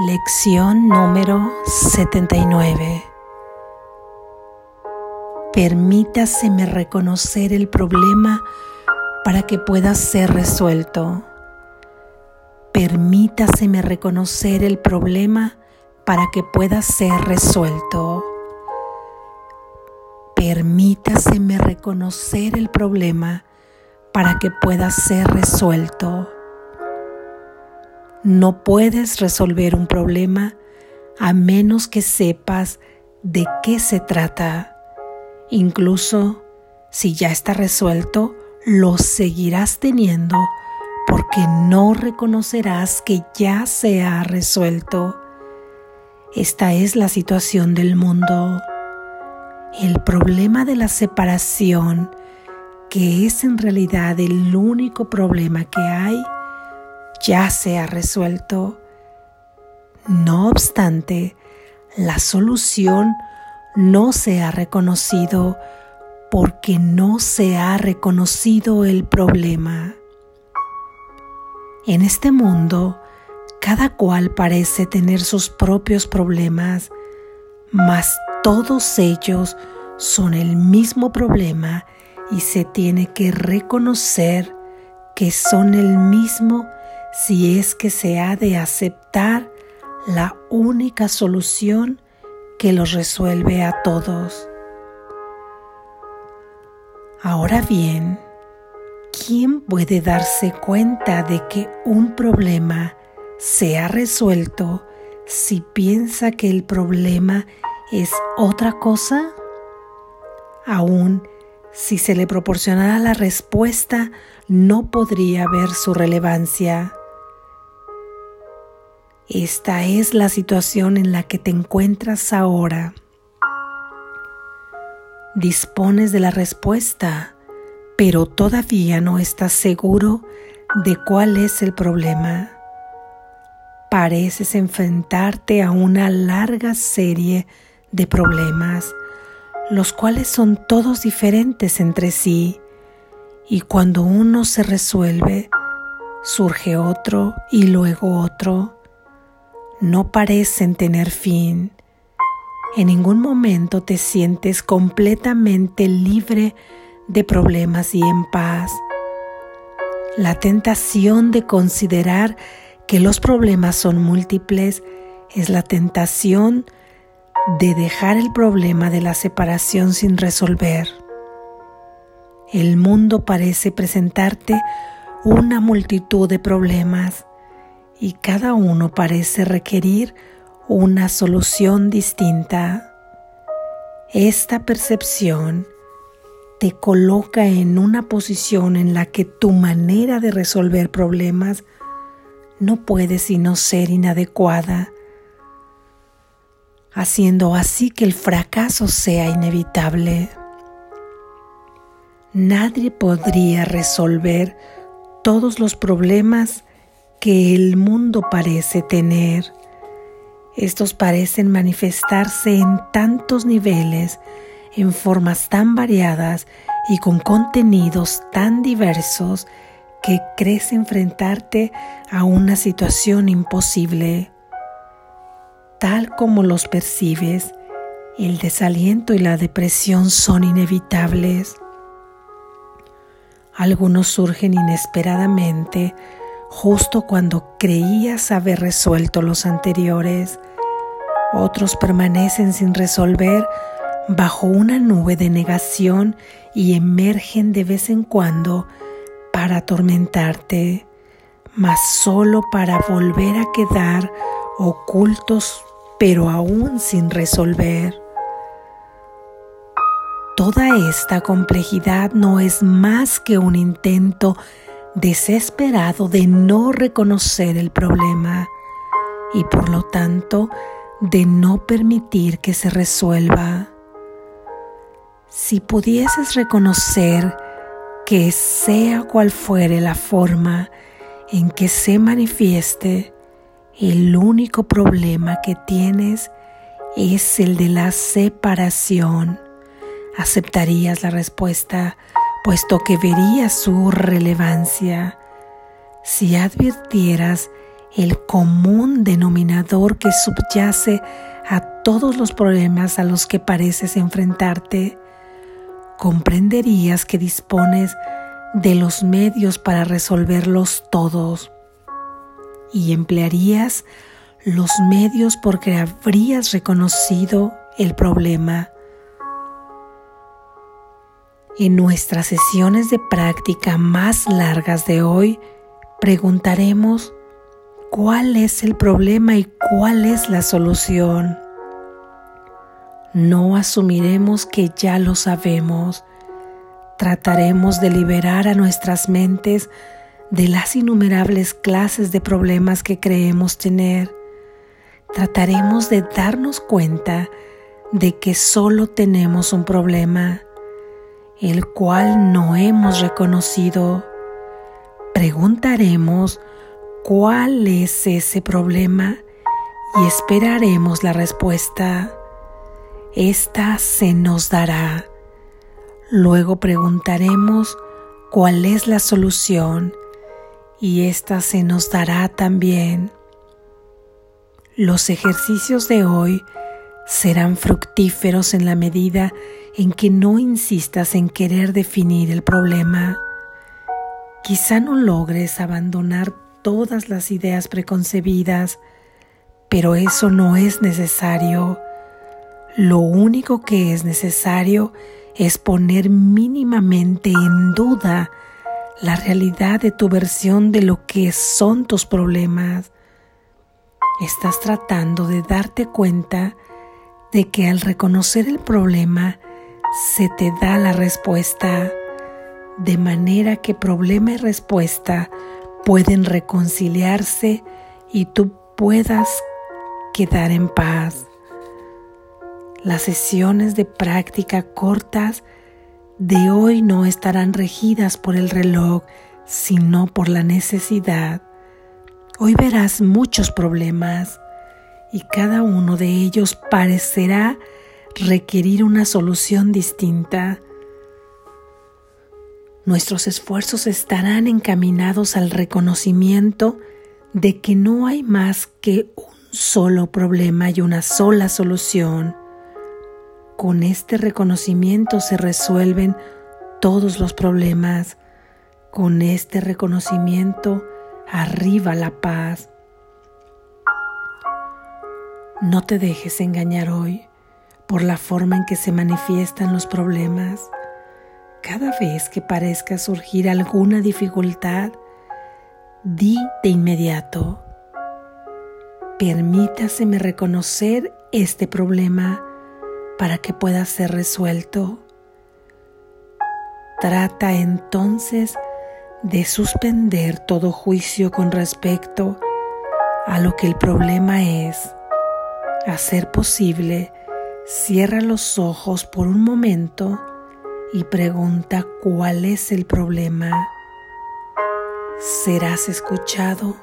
Lección número 79. Permítaseme reconocer el problema para que pueda ser resuelto. Permítaseme reconocer el problema para que pueda ser resuelto. Permítaseme reconocer el problema para que pueda ser resuelto. No puedes resolver un problema a menos que sepas de qué se trata. Incluso si ya está resuelto, lo seguirás teniendo porque no reconocerás que ya se ha resuelto. Esta es la situación del mundo. El problema de la separación, que es en realidad el único problema que hay, ya se ha resuelto. No obstante, la solución no se ha reconocido porque no se ha reconocido el problema. En este mundo, cada cual parece tener sus propios problemas, mas todos ellos son el mismo problema y se tiene que reconocer que son el mismo si es que se ha de aceptar la única solución que los resuelve a todos. Ahora bien, ¿quién puede darse cuenta de que un problema se ha resuelto si piensa que el problema es otra cosa? Aún si se le proporcionara la respuesta, no podría ver su relevancia. Esta es la situación en la que te encuentras ahora. Dispones de la respuesta, pero todavía no estás seguro de cuál es el problema. Pareces enfrentarte a una larga serie de problemas, los cuales son todos diferentes entre sí, y cuando uno se resuelve, surge otro y luego otro no parecen tener fin. En ningún momento te sientes completamente libre de problemas y en paz. La tentación de considerar que los problemas son múltiples es la tentación de dejar el problema de la separación sin resolver. El mundo parece presentarte una multitud de problemas y cada uno parece requerir una solución distinta. Esta percepción te coloca en una posición en la que tu manera de resolver problemas no puede sino ser inadecuada, haciendo así que el fracaso sea inevitable. Nadie podría resolver todos los problemas que el mundo parece tener. Estos parecen manifestarse en tantos niveles, en formas tan variadas y con contenidos tan diversos que crees enfrentarte a una situación imposible. Tal como los percibes, el desaliento y la depresión son inevitables. Algunos surgen inesperadamente justo cuando creías haber resuelto los anteriores. Otros permanecen sin resolver bajo una nube de negación y emergen de vez en cuando para atormentarte, mas solo para volver a quedar ocultos pero aún sin resolver. Toda esta complejidad no es más que un intento desesperado de no reconocer el problema y por lo tanto de no permitir que se resuelva. Si pudieses reconocer que sea cual fuere la forma en que se manifieste, el único problema que tienes es el de la separación, aceptarías la respuesta puesto que verías su relevancia si advirtieras el común denominador que subyace a todos los problemas a los que pareces enfrentarte, comprenderías que dispones de los medios para resolverlos todos y emplearías los medios porque habrías reconocido el problema. En nuestras sesiones de práctica más largas de hoy, preguntaremos cuál es el problema y cuál es la solución. No asumiremos que ya lo sabemos. Trataremos de liberar a nuestras mentes de las innumerables clases de problemas que creemos tener. Trataremos de darnos cuenta de que solo tenemos un problema el cual no hemos reconocido. Preguntaremos cuál es ese problema y esperaremos la respuesta. Esta se nos dará. Luego preguntaremos cuál es la solución y esta se nos dará también. Los ejercicios de hoy serán fructíferos en la medida en que no insistas en querer definir el problema. Quizá no logres abandonar todas las ideas preconcebidas, pero eso no es necesario. Lo único que es necesario es poner mínimamente en duda la realidad de tu versión de lo que son tus problemas. Estás tratando de darte cuenta de que al reconocer el problema se te da la respuesta, de manera que problema y respuesta pueden reconciliarse y tú puedas quedar en paz. Las sesiones de práctica cortas de hoy no estarán regidas por el reloj, sino por la necesidad. Hoy verás muchos problemas y cada uno de ellos parecerá requerir una solución distinta. Nuestros esfuerzos estarán encaminados al reconocimiento de que no hay más que un solo problema y una sola solución. Con este reconocimiento se resuelven todos los problemas. Con este reconocimiento arriba la paz. No te dejes engañar hoy por la forma en que se manifiestan los problemas. Cada vez que parezca surgir alguna dificultad, di de inmediato, permítaseme reconocer este problema para que pueda ser resuelto. Trata entonces de suspender todo juicio con respecto a lo que el problema es a ser posible, cierra los ojos por un momento y pregunta cuál es el problema. Serás escuchado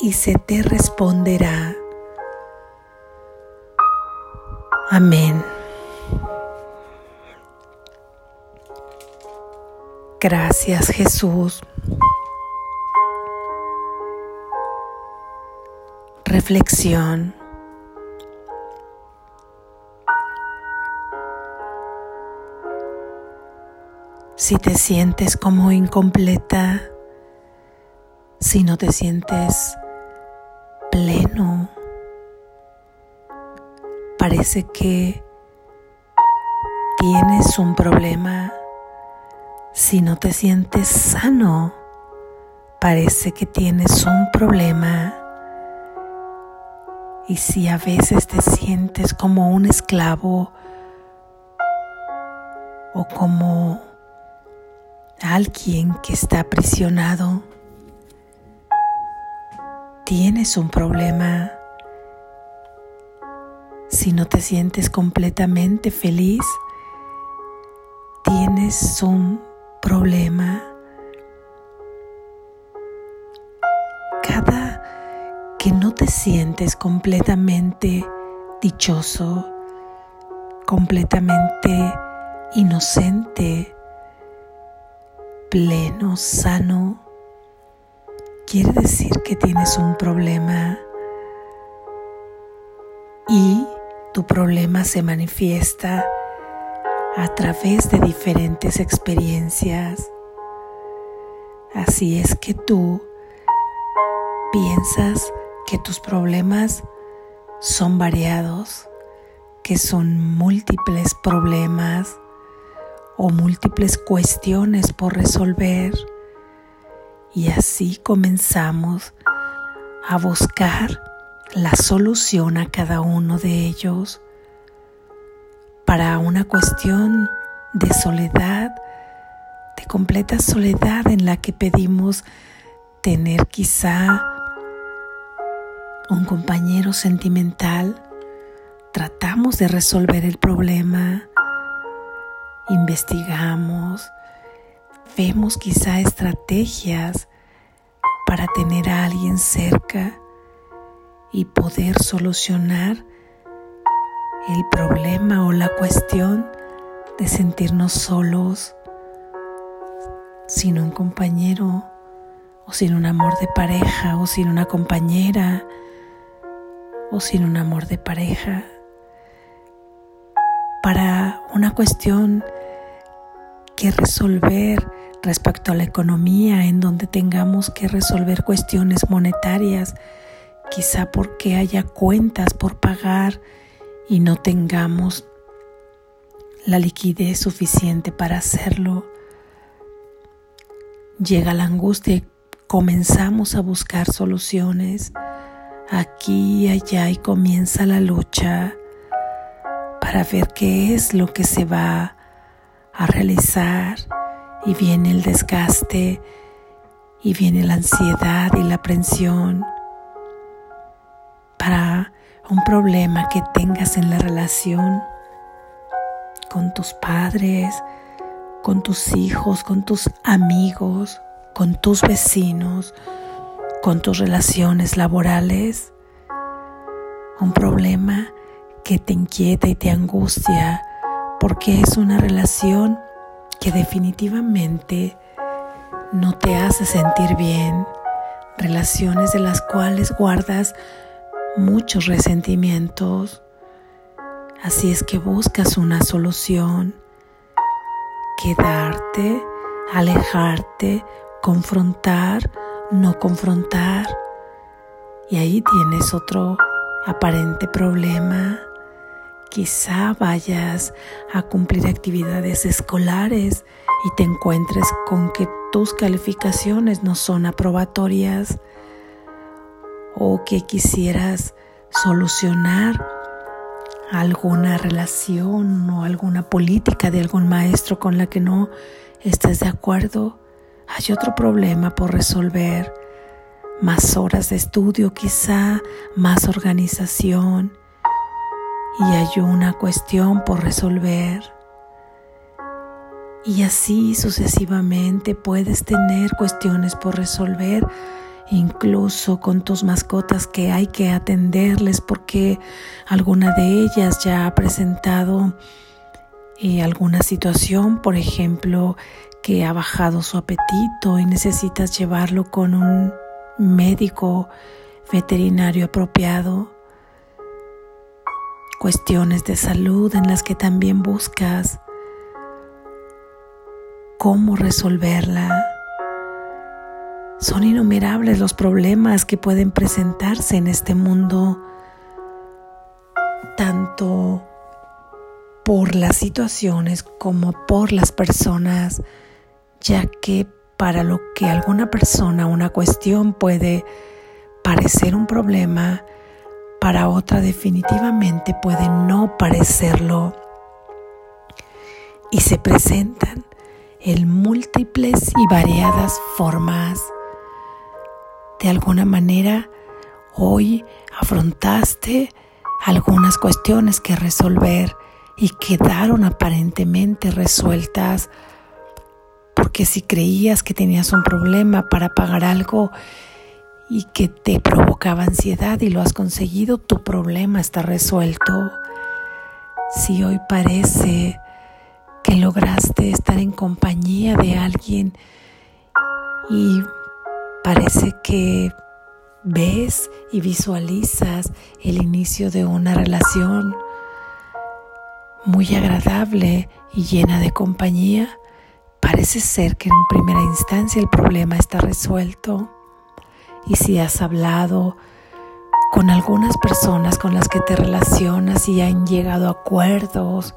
y se te responderá. Amén. Gracias Jesús. Reflexión. Si te sientes como incompleta, si no te sientes pleno, parece que tienes un problema, si no te sientes sano, parece que tienes un problema. Y si a veces te sientes como un esclavo o como alguien que está aprisionado, tienes un problema. Si no te sientes completamente feliz, tienes un problema. Cada que no te sientes completamente dichoso, completamente inocente, pleno, sano, quiere decir que tienes un problema y tu problema se manifiesta a través de diferentes experiencias. Así es que tú piensas que tus problemas son variados, que son múltiples problemas o múltiples cuestiones por resolver. Y así comenzamos a buscar la solución a cada uno de ellos para una cuestión de soledad, de completa soledad en la que pedimos tener quizá un compañero sentimental, tratamos de resolver el problema, investigamos, vemos quizá estrategias para tener a alguien cerca y poder solucionar el problema o la cuestión de sentirnos solos, sin un compañero o sin un amor de pareja o sin una compañera o sin un amor de pareja. Para una cuestión que resolver respecto a la economía en donde tengamos que resolver cuestiones monetarias, quizá porque haya cuentas por pagar y no tengamos la liquidez suficiente para hacerlo. Llega la angustia y comenzamos a buscar soluciones aquí y allá y comienza la lucha para ver qué es lo que se va a realizar y viene el desgaste y viene la ansiedad y la aprensión para un problema que tengas en la relación con tus padres, con tus hijos, con tus amigos, con tus vecinos, con tus relaciones laborales, un problema que te inquieta y te angustia porque es una relación que definitivamente no te hace sentir bien, relaciones de las cuales guardas muchos resentimientos. Así es que buscas una solución, quedarte, alejarte, confrontar no confrontar. Y ahí tienes otro aparente problema. Quizá vayas a cumplir actividades escolares y te encuentres con que tus calificaciones no son aprobatorias o que quisieras solucionar alguna relación o alguna política de algún maestro con la que no estés de acuerdo hay otro problema por resolver, más horas de estudio quizá, más organización y hay una cuestión por resolver. Y así sucesivamente puedes tener cuestiones por resolver, incluso con tus mascotas que hay que atenderles porque alguna de ellas ya ha presentado eh, alguna situación, por ejemplo, que ha bajado su apetito y necesitas llevarlo con un médico veterinario apropiado. Cuestiones de salud en las que también buscas cómo resolverla. Son innumerables los problemas que pueden presentarse en este mundo, tanto por las situaciones como por las personas ya que para lo que alguna persona una cuestión puede parecer un problema, para otra definitivamente puede no parecerlo. Y se presentan en múltiples y variadas formas. De alguna manera, hoy afrontaste algunas cuestiones que resolver y quedaron aparentemente resueltas porque si creías que tenías un problema para pagar algo y que te provocaba ansiedad y lo has conseguido, tu problema está resuelto. Si hoy parece que lograste estar en compañía de alguien y Parece que ves y visualizas el inicio de una relación muy agradable y llena de compañía. Parece ser que en primera instancia el problema está resuelto. Y si has hablado con algunas personas con las que te relacionas y han llegado a acuerdos,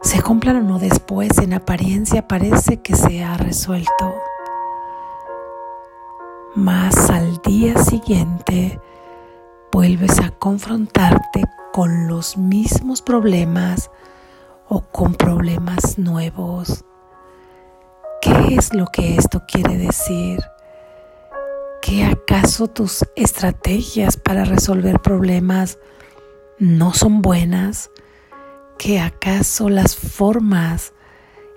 se cumplan o no después, en apariencia parece que se ha resuelto. Mas al día siguiente vuelves a confrontarte con los mismos problemas o con problemas nuevos. ¿Qué es lo que esto quiere decir? ¿Que acaso tus estrategias para resolver problemas no son buenas? ¿Que acaso las formas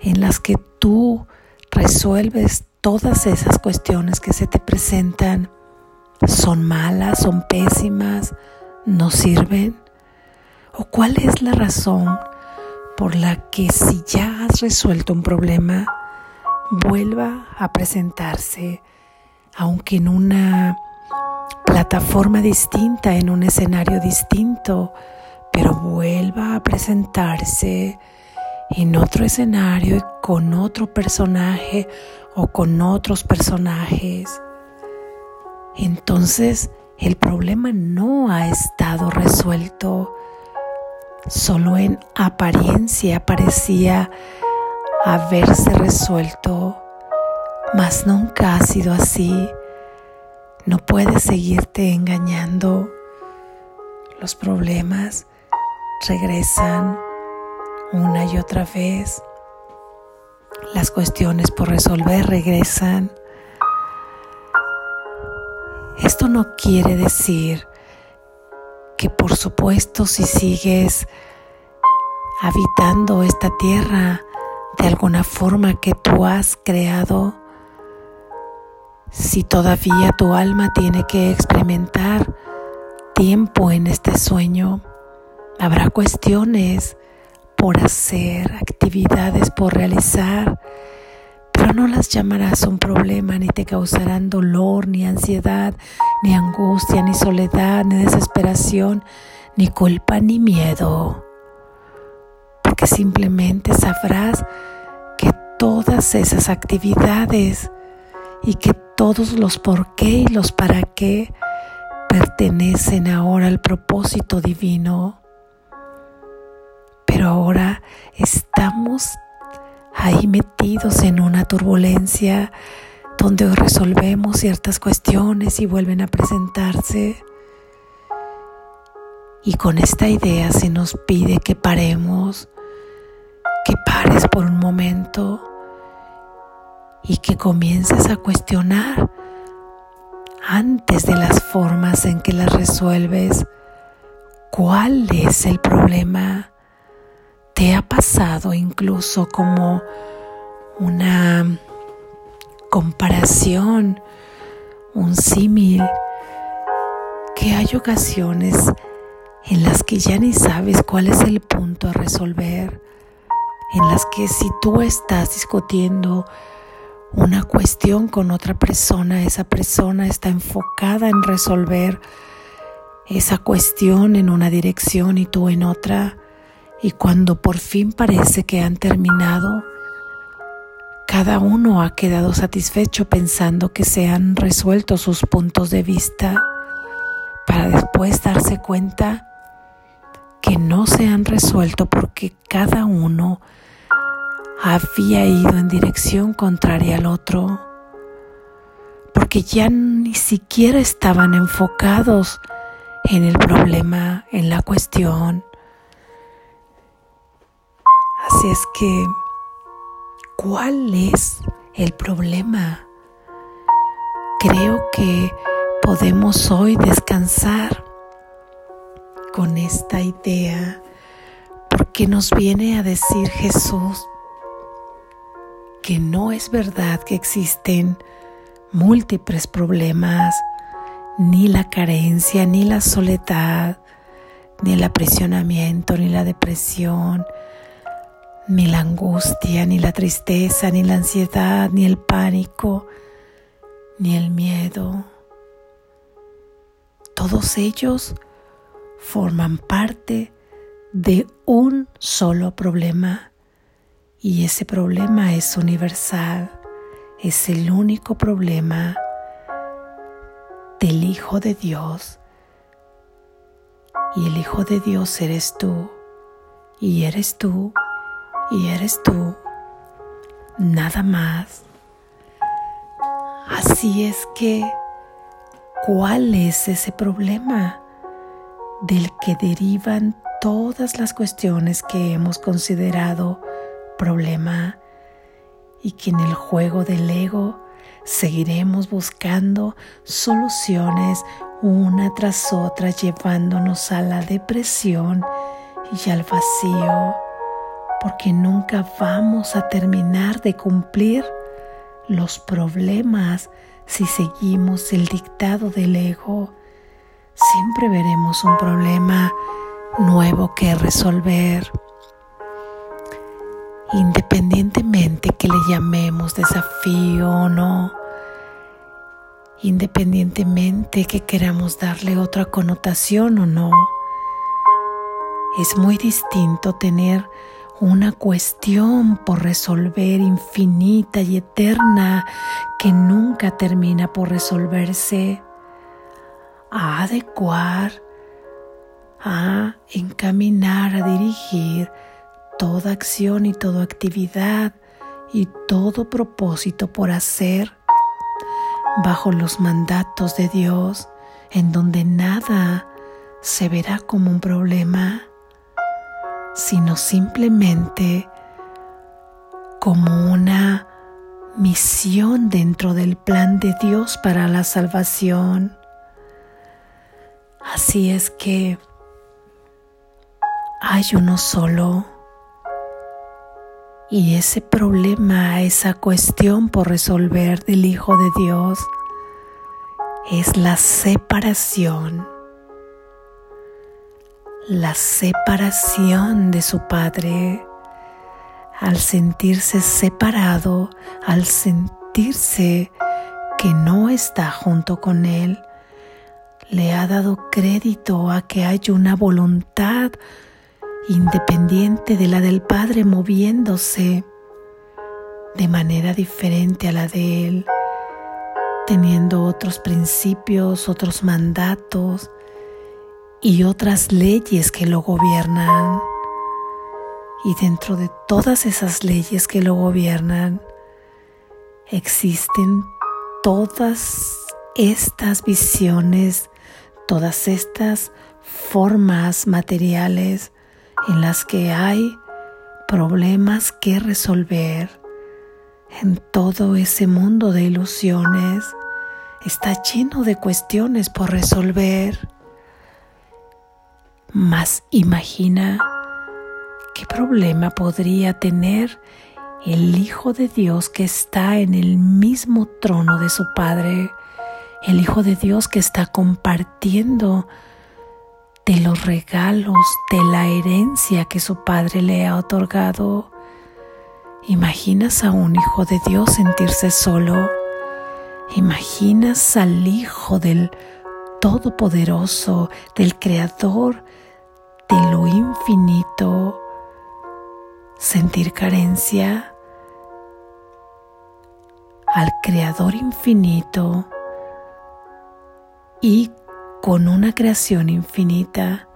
en las que tú resuelves todas esas cuestiones que se te presentan son malas, son pésimas, no sirven? ¿O cuál es la razón por la que si ya has resuelto un problema, vuelva a presentarse aunque en una plataforma distinta, en un escenario distinto, pero vuelva a presentarse en otro escenario y con otro personaje o con otros personajes. Entonces el problema no ha estado resuelto, solo en apariencia parecía haberse resuelto mas nunca ha sido así. No puedes seguirte engañando. Los problemas regresan una y otra vez. Las cuestiones por resolver regresan. Esto no quiere decir que por supuesto si sigues habitando esta tierra de alguna forma que tú has creado, si todavía tu alma tiene que experimentar tiempo en este sueño, habrá cuestiones por hacer, actividades por realizar, pero no las llamarás un problema ni te causarán dolor, ni ansiedad, ni angustia, ni soledad, ni desesperación, ni culpa, ni miedo, porque simplemente sabrás que todas esas actividades y que todos los por qué y los para qué pertenecen ahora al propósito divino. Pero ahora estamos ahí metidos en una turbulencia donde resolvemos ciertas cuestiones y vuelven a presentarse. Y con esta idea se nos pide que paremos, que pares por un momento y que comiences a cuestionar antes de las formas en que las resuelves. Cuál es el problema. ¿Te ha pasado incluso como una comparación, un símil, que hay ocasiones en las que ya ni sabes cuál es el punto a resolver, en las que si tú estás discutiendo una cuestión con otra persona, esa persona está enfocada en resolver esa cuestión en una dirección y tú en otra, y cuando por fin parece que han terminado, cada uno ha quedado satisfecho pensando que se han resuelto sus puntos de vista para después darse cuenta que no se han resuelto porque cada uno había ido en dirección contraria al otro, porque ya ni siquiera estaban enfocados en el problema, en la cuestión. Así es que, ¿cuál es el problema? Creo que podemos hoy descansar con esta idea porque nos viene a decir Jesús, que no es verdad que existen múltiples problemas, ni la carencia, ni la soledad, ni el aprisionamiento, ni la depresión, ni la angustia, ni la tristeza, ni la ansiedad, ni el pánico, ni el miedo. Todos ellos forman parte de un solo problema y ese problema es universal, es el único problema del Hijo de Dios. Y el Hijo de Dios eres tú, y eres tú, y eres tú, nada más. Así es que, ¿cuál es ese problema del que derivan todas las cuestiones que hemos considerado problema y que en el juego del ego seguiremos buscando soluciones una tras otra llevándonos a la depresión y al vacío, porque nunca vamos a terminar de cumplir los problemas si seguimos el dictado del ego. Siempre veremos un problema nuevo que resolver. Independientemente que le llamemos desafío o no, independientemente que queramos darle otra connotación o no, es muy distinto tener una cuestión por resolver infinita y eterna que nunca termina por resolverse, a adecuar, a encaminar, a dirigir toda acción y toda actividad y todo propósito por hacer bajo los mandatos de Dios en donde nada se verá como un problema sino simplemente como una misión dentro del plan de Dios para la salvación. Así es que hay uno solo y ese problema, esa cuestión por resolver del Hijo de Dios es la separación la separación de su Padre, al sentirse separado, al sentirse que no está junto con Él, le ha dado crédito a que hay una voluntad independiente de la del Padre moviéndose de manera diferente a la de Él, teniendo otros principios, otros mandatos, y otras leyes que lo gobiernan. Y dentro de todas esas leyes que lo gobiernan, existen todas estas visiones, todas estas formas materiales en las que hay problemas que resolver. En todo ese mundo de ilusiones está lleno de cuestiones por resolver. Mas imagina qué problema podría tener el Hijo de Dios que está en el mismo trono de su Padre, el Hijo de Dios que está compartiendo de los regalos, de la herencia que su Padre le ha otorgado. ¿Imaginas a un Hijo de Dios sentirse solo? ¿Imaginas al Hijo del Todopoderoso, del Creador, de lo infinito, sentir carencia al Creador infinito y con una creación infinita,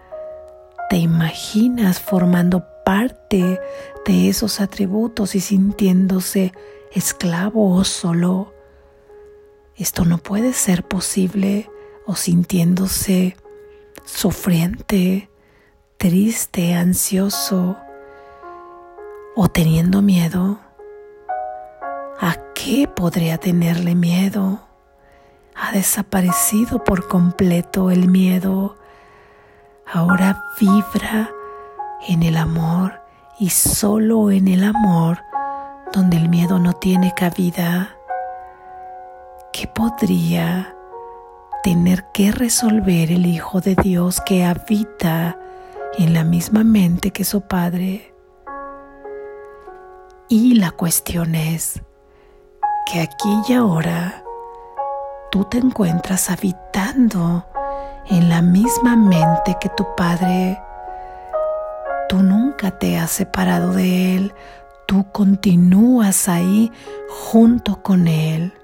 te imaginas formando parte de esos atributos y sintiéndose esclavo o solo. Esto no puede ser posible o sintiéndose sufriente, triste, ansioso o teniendo miedo, ¿a qué podría tenerle miedo? Ha desaparecido por completo el miedo. Ahora vibra en el amor y solo en el amor donde el miedo no tiene cabida. ¿Qué podría tener que resolver el Hijo de Dios que habita en la misma mente que su Padre. Y la cuestión es que aquí y ahora tú te encuentras habitando en la misma mente que tu Padre. Tú nunca te has separado de Él, tú continúas ahí junto con Él.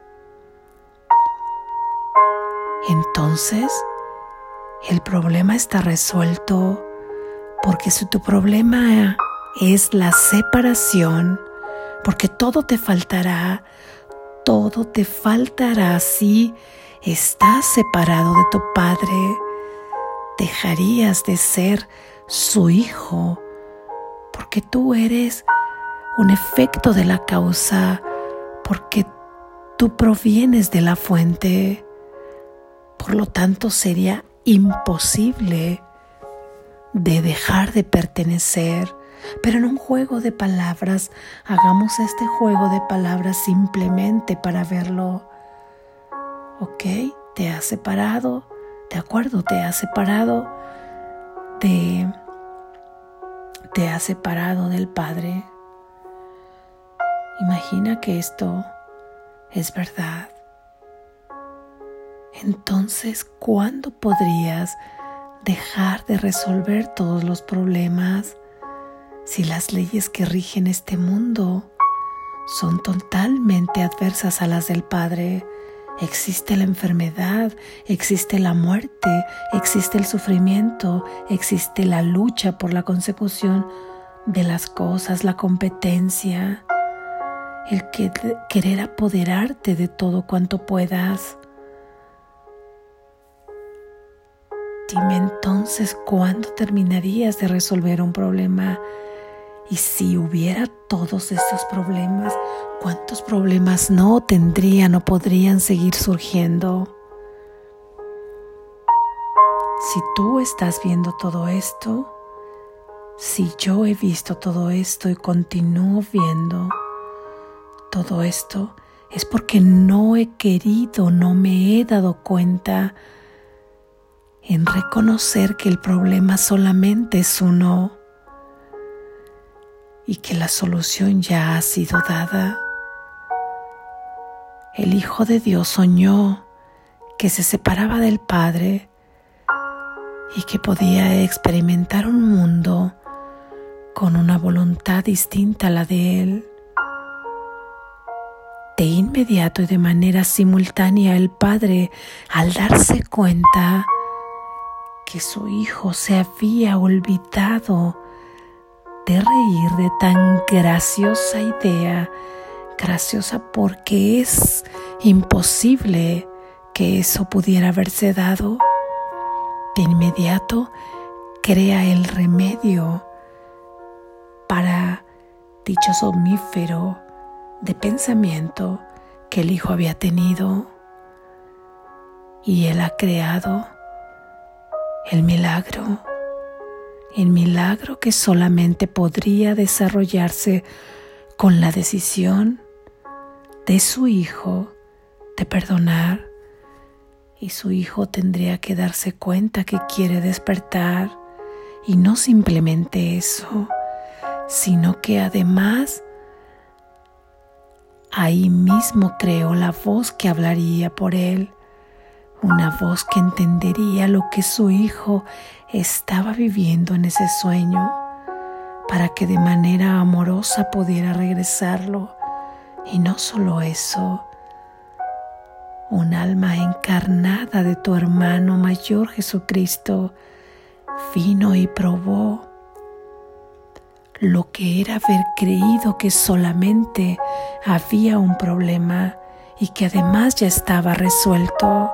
Entonces, el problema está resuelto porque si tu problema es la separación, porque todo te faltará, todo te faltará si estás separado de tu Padre, dejarías de ser su hijo, porque tú eres un efecto de la causa, porque tú provienes de la fuente. Por lo tanto, sería imposible de dejar de pertenecer. Pero en un juego de palabras, hagamos este juego de palabras simplemente para verlo. ¿Ok? Te has separado, de acuerdo, te has separado de... Te has separado del Padre. Imagina que esto es verdad. Entonces, ¿cuándo podrías dejar de resolver todos los problemas si las leyes que rigen este mundo son totalmente adversas a las del Padre? Existe la enfermedad, existe la muerte, existe el sufrimiento, existe la lucha por la consecución de las cosas, la competencia, el querer apoderarte de todo cuanto puedas. Dime entonces cuándo terminarías de resolver un problema. Y si hubiera todos estos problemas, ¿cuántos problemas no tendrían o podrían seguir surgiendo? Si tú estás viendo todo esto, si yo he visto todo esto y continúo viendo todo esto, es porque no he querido, no me he dado cuenta en reconocer que el problema solamente es uno y que la solución ya ha sido dada. El Hijo de Dios soñó que se separaba del Padre y que podía experimentar un mundo con una voluntad distinta a la de Él. De inmediato y de manera simultánea el Padre, al darse cuenta, que su hijo se había olvidado de reír de tan graciosa idea, graciosa porque es imposible que eso pudiera haberse dado. De inmediato crea el remedio para dicho somnífero de pensamiento que el hijo había tenido y él ha creado el milagro, el milagro que solamente podría desarrollarse con la decisión de su hijo de perdonar y su hijo tendría que darse cuenta que quiere despertar. Y no simplemente eso, sino que además ahí mismo creó la voz que hablaría por él una voz que entendería lo que su hijo estaba viviendo en ese sueño para que de manera amorosa pudiera regresarlo. Y no solo eso, un alma encarnada de tu hermano mayor Jesucristo vino y probó lo que era haber creído que solamente había un problema y que además ya estaba resuelto.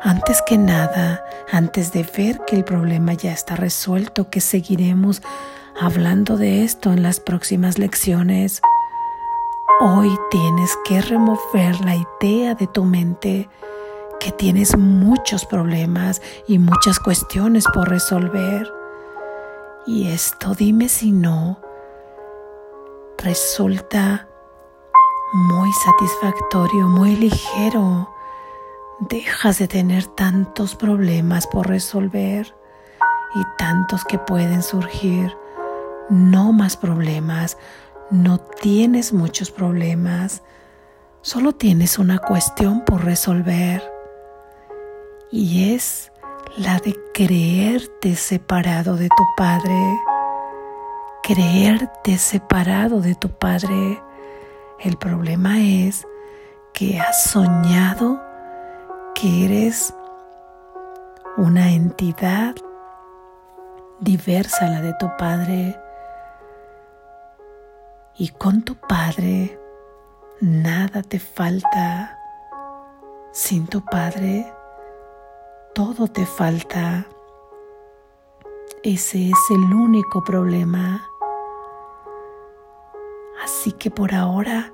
Antes que nada, antes de ver que el problema ya está resuelto, que seguiremos hablando de esto en las próximas lecciones, hoy tienes que remover la idea de tu mente que tienes muchos problemas y muchas cuestiones por resolver. Y esto dime si no resulta muy satisfactorio, muy ligero dejas de tener tantos problemas por resolver y tantos que pueden surgir. No más problemas, no tienes muchos problemas, Solo tienes una cuestión por resolver y es la de creerte separado de tu Padre. Creerte separado de tu Padre. El problema es que has soñado que eres una entidad diversa a la de tu Padre. Y con tu Padre nada te falta. Sin tu Padre todo te falta. Ese es el único problema. Así que por ahora,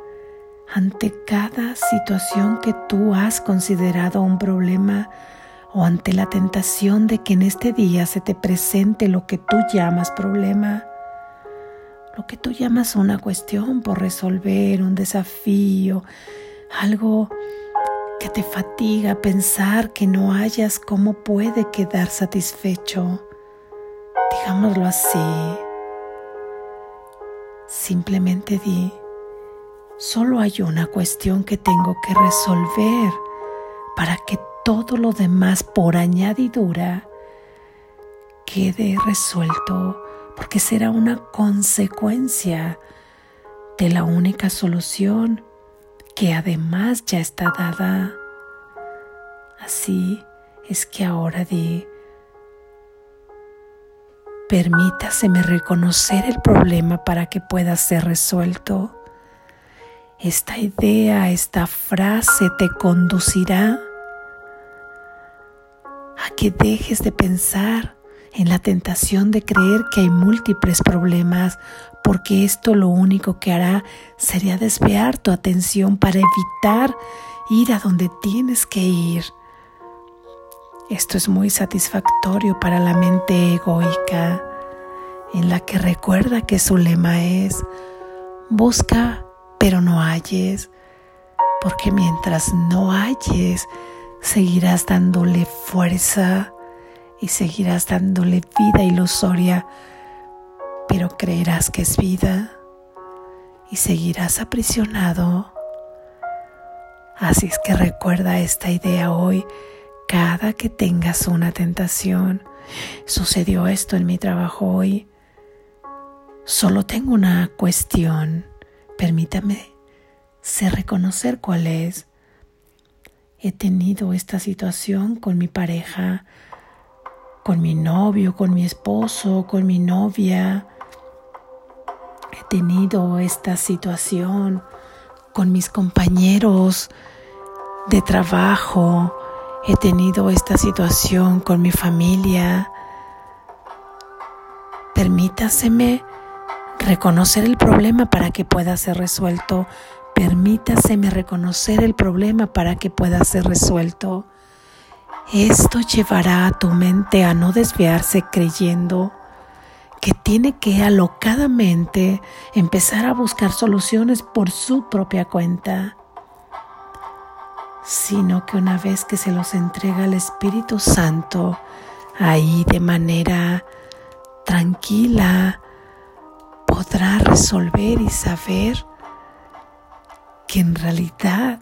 ante cada situación que tú has considerado un problema o ante la tentación de que en este día se te presente lo que tú llamas problema, lo que tú llamas una cuestión por resolver, un desafío, algo que te fatiga pensar que no hayas cómo puede quedar satisfecho, digámoslo así, simplemente di, solo hay una cuestión que tengo que resolver para que todo lo demás por añadidura quede resuelto porque será una consecuencia de la única solución que además ya está dada. Así es que ahora di, permítaseme reconocer el problema para que pueda ser resuelto. Esta idea, esta frase te conducirá a que dejes de pensar en la tentación de creer que hay múltiples problemas, porque esto lo único que hará sería desviar tu atención para evitar ir a donde tienes que ir. Esto es muy satisfactorio para la mente egoica, en la que recuerda que su lema es, busca pero no halles, porque mientras no halles, seguirás dándole fuerza y seguirás dándole vida ilusoria, pero creerás que es vida y seguirás aprisionado. Así es que recuerda esta idea hoy cada que tengas una tentación. Sucedió esto en mi trabajo hoy. Solo tengo una cuestión. Permítame sé reconocer cuál es. He tenido esta situación con mi pareja con mi novio, con mi esposo, con mi novia. He tenido esta situación con mis compañeros de trabajo. He tenido esta situación con mi familia. Permítaseme reconocer el problema para que pueda ser resuelto. Permítaseme reconocer el problema para que pueda ser resuelto. Esto llevará a tu mente a no desviarse creyendo que tiene que alocadamente empezar a buscar soluciones por su propia cuenta, sino que una vez que se los entrega al Espíritu Santo, ahí de manera tranquila podrá resolver y saber que en realidad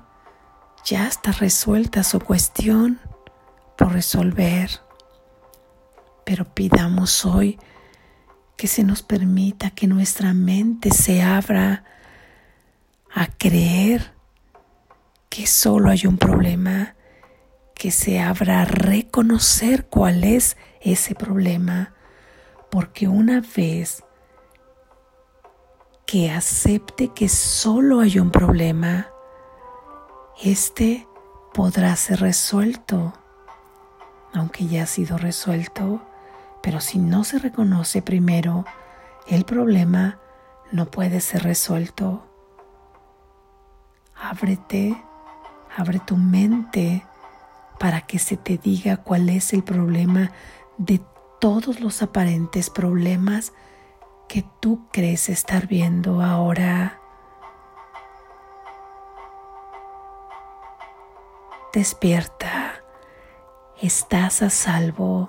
ya está resuelta su cuestión por resolver, pero pidamos hoy que se nos permita que nuestra mente se abra a creer que solo hay un problema, que se abra a reconocer cuál es ese problema, porque una vez que acepte que solo hay un problema, este podrá ser resuelto aunque ya ha sido resuelto, pero si no se reconoce primero, el problema no puede ser resuelto. Ábrete, abre tu mente para que se te diga cuál es el problema de todos los aparentes problemas que tú crees estar viendo ahora. Despierta estás a salvo.